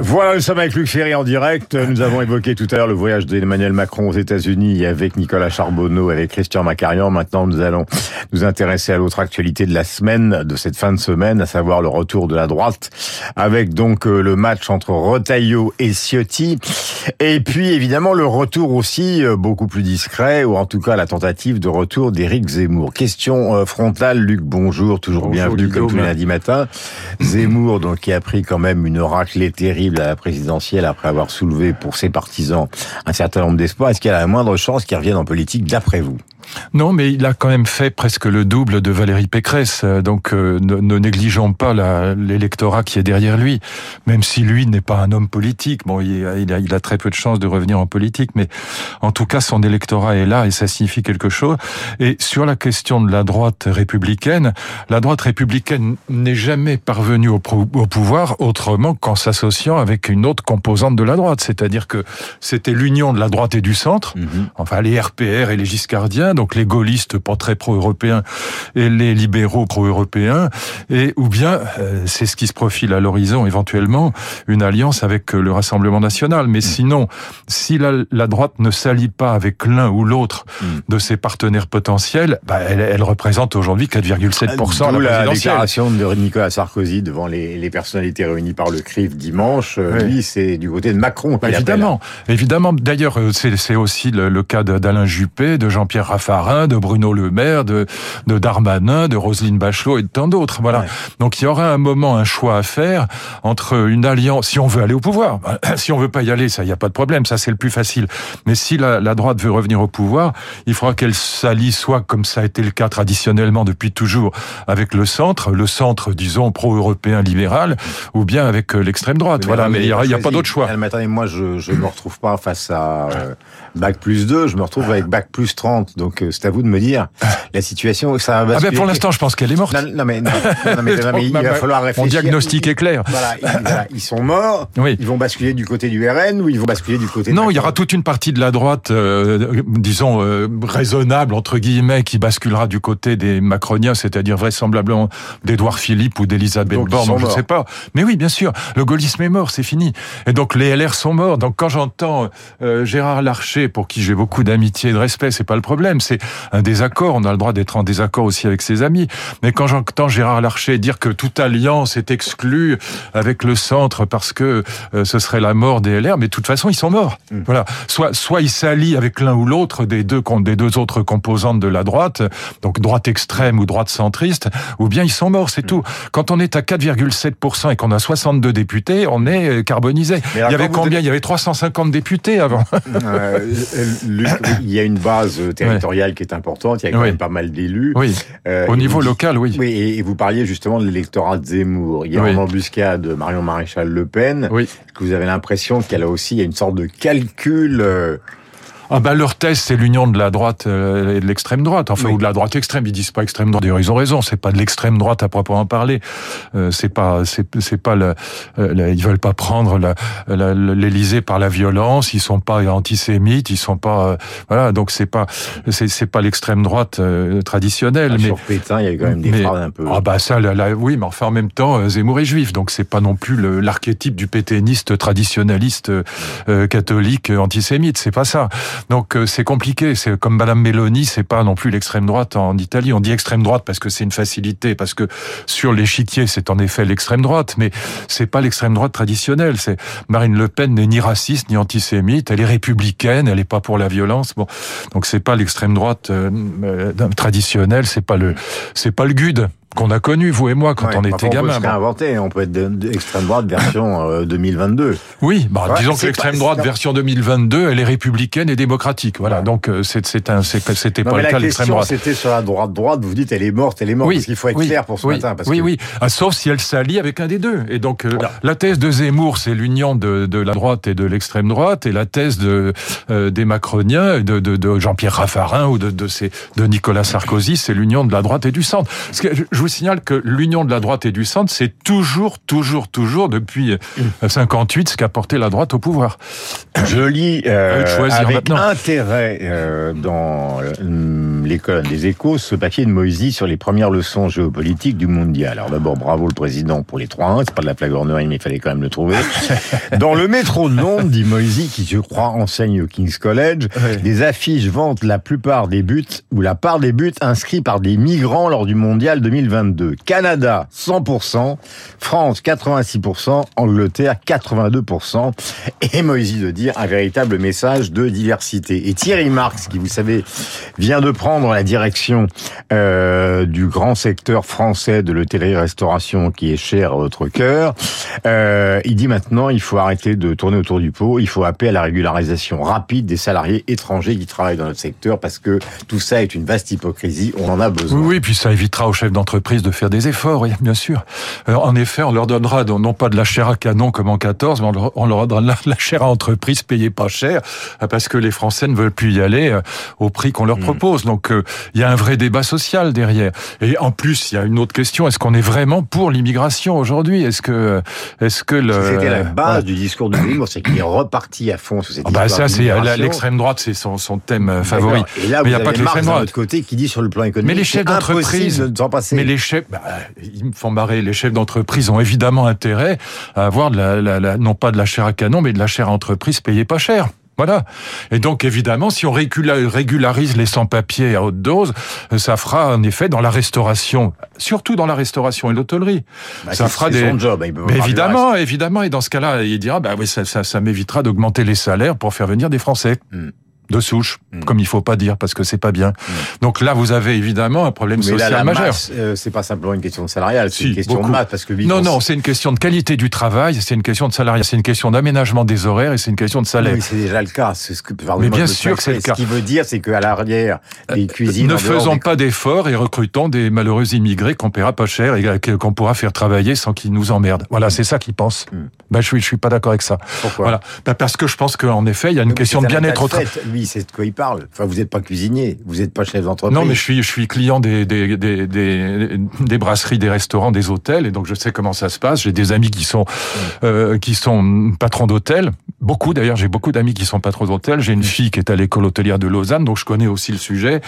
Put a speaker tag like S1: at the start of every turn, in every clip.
S1: Voilà, nous sommes avec Luc Ferry en direct. Nous avons évoqué tout à l'heure le voyage d'Emmanuel Macron aux États-Unis avec Nicolas Charbonneau, avec Christian Macarian. Maintenant, nous allons nous intéresser à l'autre actualité de la semaine, de cette fin de semaine, à savoir le retour de la droite, avec donc euh, le match entre Rotaillot et Ciotti. Et puis, évidemment, le retour aussi, euh, beaucoup plus discret, ou en tout cas la tentative de retour d'Éric Zemmour. Question euh, frontale, Luc, bonjour, toujours
S2: bonjour,
S1: bienvenue comme tous les lundis matin. Zemmour, donc, qui a pris quand même une raclée terrible à la présidentielle après avoir soulevé pour ses partisans un certain nombre d'espoirs. Est-ce qu'il y a la moindre chance qu'il revienne en politique d'après vous?
S2: Non, mais il a quand même fait presque le double de Valérie Pécresse. Donc euh, ne, ne négligeons pas l'électorat qui est derrière lui. Même si lui n'est pas un homme politique, bon, il a, il, a, il a, très peu de chances de revenir en politique, mais en tout cas son électorat est là et ça signifie quelque chose. Et sur la question de la droite républicaine, la droite républicaine n'est jamais parvenue au, au pouvoir autrement qu'en s'associant avec une autre composante de la droite. C'est-à-dire que c'était l'union de la droite et du centre, mm -hmm. enfin les RPR et les Giscardiens donc les gaullistes pas très pro-européens et les libéraux pro-européens, et ou bien euh, c'est ce qui se profile à l'horizon éventuellement une alliance avec le Rassemblement national. Mais mmh. sinon, si la, la, droite ne s'allie pas avec l'un ou l'autre mmh. de ses partenaires potentiels, bah, elle, elle, représente aujourd'hui 4,7%
S1: la, la déclaration de Nicolas Sarkozy devant les, les, personnalités réunies par le CRIF dimanche. Oui. Lui, c'est du côté de Macron.
S2: Bah, évidemment, évidemment. D'ailleurs, c'est aussi le, le cas d'Alain Juppé, de Jean-Pierre Raffarin, de Bruno Le Maire, de, de Darmanin, de Roselyne Bachelot et de tant d'autres. Voilà. Ouais. Donc il y aura un moment un choix à faire entre une alliance, si on veut aller au pouvoir, si on veut pas y aller, ça, il y a pas de problème, ça c'est le plus facile. Mais si la, la droite veut revenir au pouvoir, il faudra qu'elle s'allie soit comme ça a été le cas traditionnellement depuis toujours avec le centre, le centre disons pro-européen libéral, ou bien avec l'extrême droite. Mais voilà, mais il n'y a, a, pas d'autre choix.
S1: Mais attendez, moi je je me retrouve pas face à euh, bac plus 2, je me retrouve avec bac plus 30. Donc euh, c'est à vous de me dire la situation ça va
S2: Ah ben pour l'instant, je pense qu'elle est morte.
S1: Non, non mais, non, non, mais, non, mais il va falloir réfléchir.
S2: Mon diagnostic est clair.
S1: Voilà, ils, voilà, ils sont morts. Oui. Ils vont basculer du côté du RN ou ils vont basculer du côté.
S2: Non, il y aura toute une partie de la droite, euh, disons euh, raisonnable entre guillemets, qui basculera du côté des macroniens, c'est-à-dire vraisemblablement d'Édouard Philippe ou d'Elisabeth Borne, je ne sais pas. Mais oui, bien sûr, le gaullisme est mort, c'est fini. Et donc les LR sont morts. Donc quand j'entends euh, Gérard Larcher, pour qui j'ai beaucoup d'amitié et de respect, c'est pas le problème, c'est un désaccord. On a le droit d'être en désaccord aussi avec ses amis. Mais quand j'entends Gérard Larcher dire que toute alliance est exclue avec le centre parce que euh, ce serait la mort des LR, mais de toute façon ils sont morts. Mmh. Voilà. Soit soit ils s'allient avec l'un ou l'autre des deux des deux autres composantes de la droite, donc droite extrême ou droite centriste, ou bien ils sont morts, c'est mmh. tout. Quand on est à 4,7% et qu'on a 62 députés, on est carbonisé. il y avait combien? Il y avait 350 députés avant.
S1: Euh, il y a une base territoriale ouais. Qui est importante. Il y a quand oui. même pas mal d'élus.
S2: Oui. Euh, Au niveau vous, local, oui.
S1: Oui. Et, vous parliez justement de l'électorat de Zemmour. Il y a oui. en embuscade Marion Maréchal Le Pen.
S2: Oui.
S1: Que vous avez l'impression qu'elle a aussi une sorte de calcul. Euh,
S2: ah ben leur thèse, c'est l'union de la droite et de l'extrême droite, enfin oui. ou de la droite extrême. Ils disent pas extrême droite. D'ailleurs, ils ont raison. C'est pas de l'extrême droite à proprement parler. Euh, c'est pas, c'est, c'est pas le, le, ils veulent pas prendre l'Élysée par la violence. Ils sont pas antisémites. Ils sont pas, euh, voilà. Donc c'est pas, c'est, c'est pas l'extrême droite euh, traditionnelle.
S1: Ah,
S2: mais
S1: sur Pétain, il y a quand même des phrases un peu.
S2: Ah bah ça, là, là, oui, mais enfin en même temps, Zemmour est juif, donc c'est pas non plus le, l'archétype du pétainiste traditionnaliste euh, catholique antisémite. C'est pas ça. Donc c'est compliqué. C'est comme Madame Meloni, c'est pas non plus l'extrême droite en Italie. On dit extrême droite parce que c'est une facilité, parce que sur l'échiquier c'est en effet l'extrême droite, mais c'est pas l'extrême droite traditionnelle. C'est Marine Le Pen n'est ni raciste ni antisémite. Elle est républicaine. Elle est pas pour la violence. Bon, donc c'est pas l'extrême droite euh, euh, traditionnelle. C'est pas le, c'est pas le GUD qu'on a connu, vous et moi, quand
S1: ouais,
S2: on était gamin.
S1: On peut inventé, on peut être d'extrême droite version euh, 2022.
S2: Oui, bah, ouais, disons que l'extrême droite version 2022, elle est républicaine et démocratique. Voilà, ouais. donc c'est un, c'était pas le cas de l'extrême droite.
S1: C'était sur la droite droite, vous dites elle est morte, elle est morte,
S2: oui,
S1: parce qu'il faut être
S2: oui,
S1: clair pour ce
S2: oui,
S1: matin. Parce
S2: oui,
S1: que...
S2: oui, ah, sauf si elle s'allie avec un des deux. Et donc voilà. la thèse de Zemmour, c'est l'union de, de, la droite et de l'extrême droite, et la thèse de, euh, des Macroniens, de, de, de Jean-Pierre Raffarin ou de, de, ces, de Nicolas Sarkozy, c'est l'union de la droite et du centre. Parce que je vous signale que l'union de la droite et du centre, c'est toujours, toujours, toujours depuis 58 ce qu'a porté la droite au pouvoir.
S1: Je lis euh, avec intérêt euh, dans euh, les colonnes des échos ce papier de Moisy sur les premières leçons géopolitiques du mondial. Alors d'abord, bravo le président pour les 3-1, c'est pas de la flagornerie, mais il fallait quand même le trouver. dans le métro de Londres, dit Moisy, qui je crois enseigne au King's College, des affiches vantent la plupart des buts, ou la part des buts inscrits par des migrants lors du mondial 2022. Canada, 100%, France, 86%, Angleterre, 82%, et Moisy de dire un véritable message de diversité. Et Thierry Marx, qui vous savez, vient de prendre la direction euh, du grand secteur français de l'hôtellerie-restauration qui est cher à votre cœur, euh, il dit maintenant il faut arrêter de tourner autour du pot, il faut appeler à la régularisation rapide des salariés étrangers qui travaillent dans notre secteur parce que tout ça est une vaste hypocrisie, on en a besoin.
S2: Oui, puis ça évitera aux chefs d'entreprise de faire des efforts, oui, bien sûr. Alors, en effet, on leur donnera non pas de la chair à canon comme en 14, mais on leur donnera la chair à entreprise payée pas cher parce que les Français ne veulent plus y aller euh, au prix qu'on leur hmm. propose. Donc euh, il y a un vrai débat social derrière. Et en plus, il y a une autre question est-ce qu'on est vraiment pour l'immigration aujourd'hui? Est-ce que est-ce que le
S1: c'était la base du discours de Zemmour, c'est qu'il est reparti à fond sur cette
S2: ah bah ça c'est l'extrême droite, c'est son, son thème euh, favori.
S1: Et là, il n'y a pas que l'extrême droite. côté qui dit sur le plan économique,
S2: mais les chefs d'entreprise, mais les chefs, bah, ils me font marrer. Les chefs d'entreprise ont évidemment intérêt à avoir de la, la, la, non pas de la chair à canon, mais de la chair à entreprise payée pas cher. Voilà. Et donc évidemment, si on régularise les sans-papiers à haute dose, ça fera en effet dans la restauration, surtout dans la restauration et l'hôtellerie.
S1: Bah, ça fera des. Son job, hein,
S2: Mais évidemment, évidemment. Et dans ce cas-là, il dira, bah oui, ça, ça, ça m'évitera d'augmenter les salaires pour faire venir des Français. Hmm de souche, hmm. comme il faut pas dire parce que c'est pas bien. Hmm. Donc là, vous avez évidemment un problème
S1: Mais
S2: social
S1: là, la
S2: majeur.
S1: Euh, c'est pas simplement une question de salarial, c'est une question de maths parce que
S2: non, non, c'est une question de qualité du travail, c'est une question de salariat, c'est une question d'aménagement des horaires et c'est une question de salaire.
S1: Oui, c'est déjà le cas. C'est ce que.
S2: Mais bien sûr que c'est le cas.
S1: Ce qui veut dire, c'est qu'à l'arrière, les euh, cuisines.
S2: Ne faisons pas d'efforts et recrutons des malheureux immigrés qu'on paiera pas cher et qu'on pourra faire travailler sans qu'ils nous emmerdent. Voilà, c'est ça qu'ils pensent. Hmm. Ben, je suis, je suis pas d'accord avec ça.
S1: Pourquoi?
S2: Voilà, ben, parce que je pense qu'en effet, il y a une question de bien-être au travail.
S1: Lui, c'est de quoi il parle. Enfin, vous n'êtes pas cuisinier, vous n'êtes pas chef d'entreprise.
S2: Non, mais je suis, je suis client des, des, des, des, des brasseries, des restaurants, des hôtels, et donc je sais comment ça se passe. J'ai des amis qui sont, euh, qui sont patrons d'hôtels. Beaucoup, d'ailleurs, j'ai beaucoup d'amis qui sont patrons d'hôtels. J'ai une fille qui est à l'école hôtelière de Lausanne, donc je connais aussi le sujet.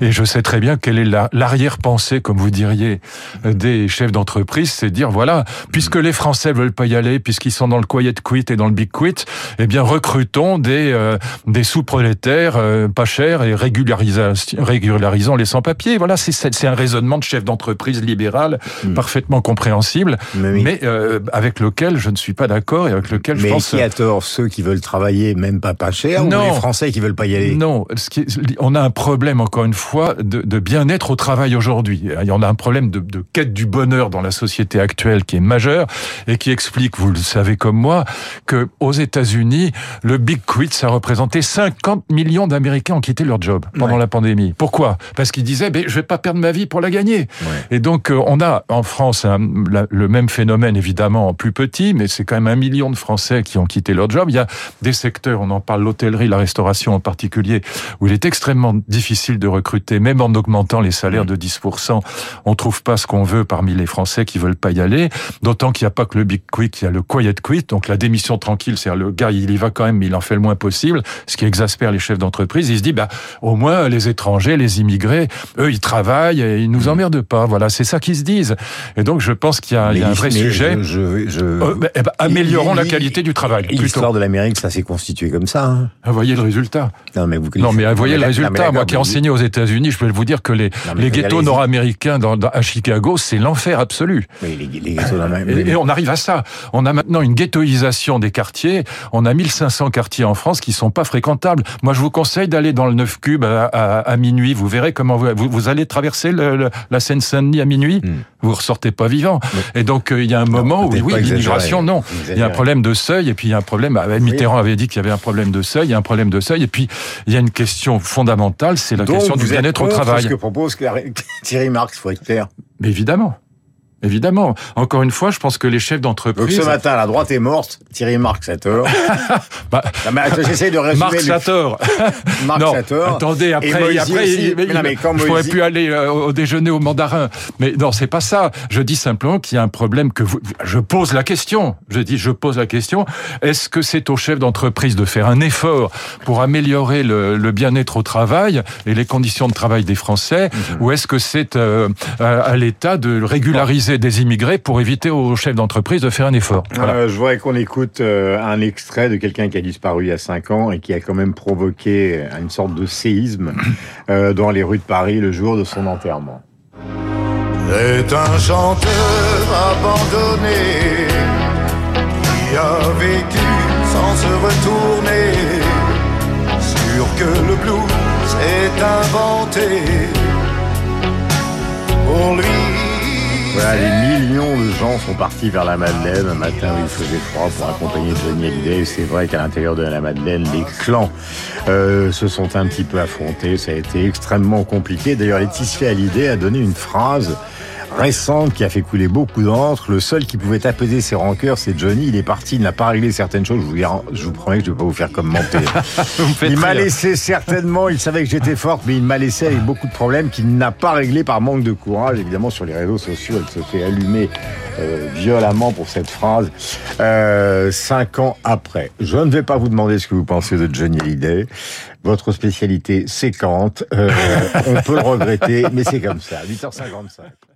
S2: Et je sais très bien quelle est l'arrière-pensée, comme vous diriez, des chefs d'entreprise. C'est dire, voilà, puisque les Français veulent pas y aller, puisqu'ils sont dans le quiet quit et dans le big quit, eh bien, recrutons des, euh, des sous-prolétaires euh, pas cher et régularisant, les sans-papiers. Voilà, c'est un raisonnement de chef d'entreprise libéral hmm. parfaitement compréhensible, mais, euh, avec lequel je ne suis pas d'accord et avec lequel je pense...
S1: Mais qui a tort Ceux qui veulent travailler même pas pas cher non, ou les Français qui veulent pas y aller?
S2: Non, ce qui on a un problème, encore une fois, de, de bien-être au travail aujourd'hui. On a un problème de, de quête du bonheur dans la société actuelle qui est majeur et qui explique, vous le savez comme moi, que aux États-Unis, le Big Quit, ça représentait 50 millions d'Américains ont quitté leur job pendant la pandémie. Pourquoi? Parce qu'ils disaient, ben, je vais pas perdre ma vie pour la gagner. Et donc, euh, on a en France le même phénomène, évidemment, plus petit, mais c'est quand même un million de Français qui ont quitté leur job. Il y a des secteurs, on en parle, l'hôtellerie, la restauration en particulier, où il est extrêmement difficile de recruter, même en augmentant les salaires de 10%. On trouve pas ce qu'on veut parmi les Français qui veulent pas y aller. D'autant qu'il n'y a pas que le big quit, il y a le quiet quit, donc la démission tranquille, c'est-à-dire le gars, il y va quand même, mais il en fait le moins possible, ce qui exaspère les chefs d'entreprise il se dit, bah, au moins, les étrangers, les immigrés, eux, ils travaillent et ils nous emmerdent pas. Voilà, c'est ça qu'ils se disent. Et donc, je pense qu'il y a, un vrai sujet.
S1: Je, je,
S2: euh, bah, eh ben, améliorons la qualité du travail.
S1: L'histoire de l'Amérique, ça s'est constitué comme ça. Hein.
S2: Ah, voyez le résultat.
S1: Non, mais vous
S2: non, mais voyez le résultat. Moi qui ai enseigné aux États-Unis, je peux vous dire que les, les ghettos nord-américains dans, à Chicago, c'est l'enfer absolu.
S1: Oui, les, les ghettos
S2: et, et on arrive à ça. On a maintenant une ghettoisation des quartiers. On a 1500 quartiers en France qui sont pas fréquentables. Moi, je vous conseille d'aller dans le 9 cube à, à, minuit. Vous verrez comment vous, vous, allez traverser le, la Seine-Saint-Denis à minuit. Hmm. Vous ressortez pas vivant. Et donc, euh, il y a un moment où, oui, l'immigration, non. Il y a un problème de seuil et puis il y a un problème. Ah, Mitterrand avait dit qu'il y avait un problème de seuil. Il y a un problème de seuil. Et puis, il y a une question fondamentale, c'est la question du bien-être au travail.
S1: ce que propose Thierry Marx, faut être clair.
S2: Mais évidemment. Évidemment. Encore une fois, je pense que les chefs d'entreprise.
S1: Donc ce matin, la droite est morte. Thierry Marx a tort. bah, J'essaie de résumer.
S2: Marx a tort.
S1: Marx
S2: non,
S1: a tort.
S2: Attendez, après, après il, mais, non, mais quand je pourrais plus aller euh, au déjeuner au mandarin. Mais non, c'est pas ça. Je dis simplement qu'il y a un problème que vous. Je pose la question. Je dis, je pose la question. Est-ce que c'est au chef d'entreprise de faire un effort pour améliorer le, le bien-être au travail et les conditions de travail des Français, mhm. ou est-ce que c'est euh, à l'État de régulariser des immigrés pour éviter aux chefs d'entreprise de faire un effort
S1: voilà. euh, Je voudrais qu'on écoute euh, un extrait de quelqu'un qui a disparu il y a cinq ans et qui a quand même provoqué une sorte de séisme euh, dans les rues de Paris le jour de son enterrement.
S3: C'est un chanteur abandonné qui a vécu sans se retourner, sûr que le blues est inventé pour lui.
S1: Voilà, les millions de gens sont partis vers la Madeleine un matin où il faisait froid pour accompagner Johnny Hallyday. C'est vrai qu'à l'intérieur de la Madeleine, les clans euh, se sont un petit peu affrontés. Ça a été extrêmement compliqué. D'ailleurs, Laetitia Hallyday a donné une phrase récente qui a fait couler beaucoup d'encre. Le seul qui pouvait apaiser ses rancœurs, c'est Johnny. Il est parti, il n'a pas réglé certaines choses. Je vous, je vous promets que je ne vais pas vous faire commenter. il m'a laissé certainement, il savait que j'étais forte, mais il m'a laissé avec beaucoup de problèmes qu'il n'a pas réglé par manque de courage. Évidemment, sur les réseaux sociaux, elle se fait allumer euh, violemment pour cette phrase. Euh, cinq ans après. Je ne vais pas vous demander ce que vous pensez de Johnny Hallyday. Votre spécialité, c'est Kant. Euh, on peut le regretter, mais c'est comme ça. 8h55.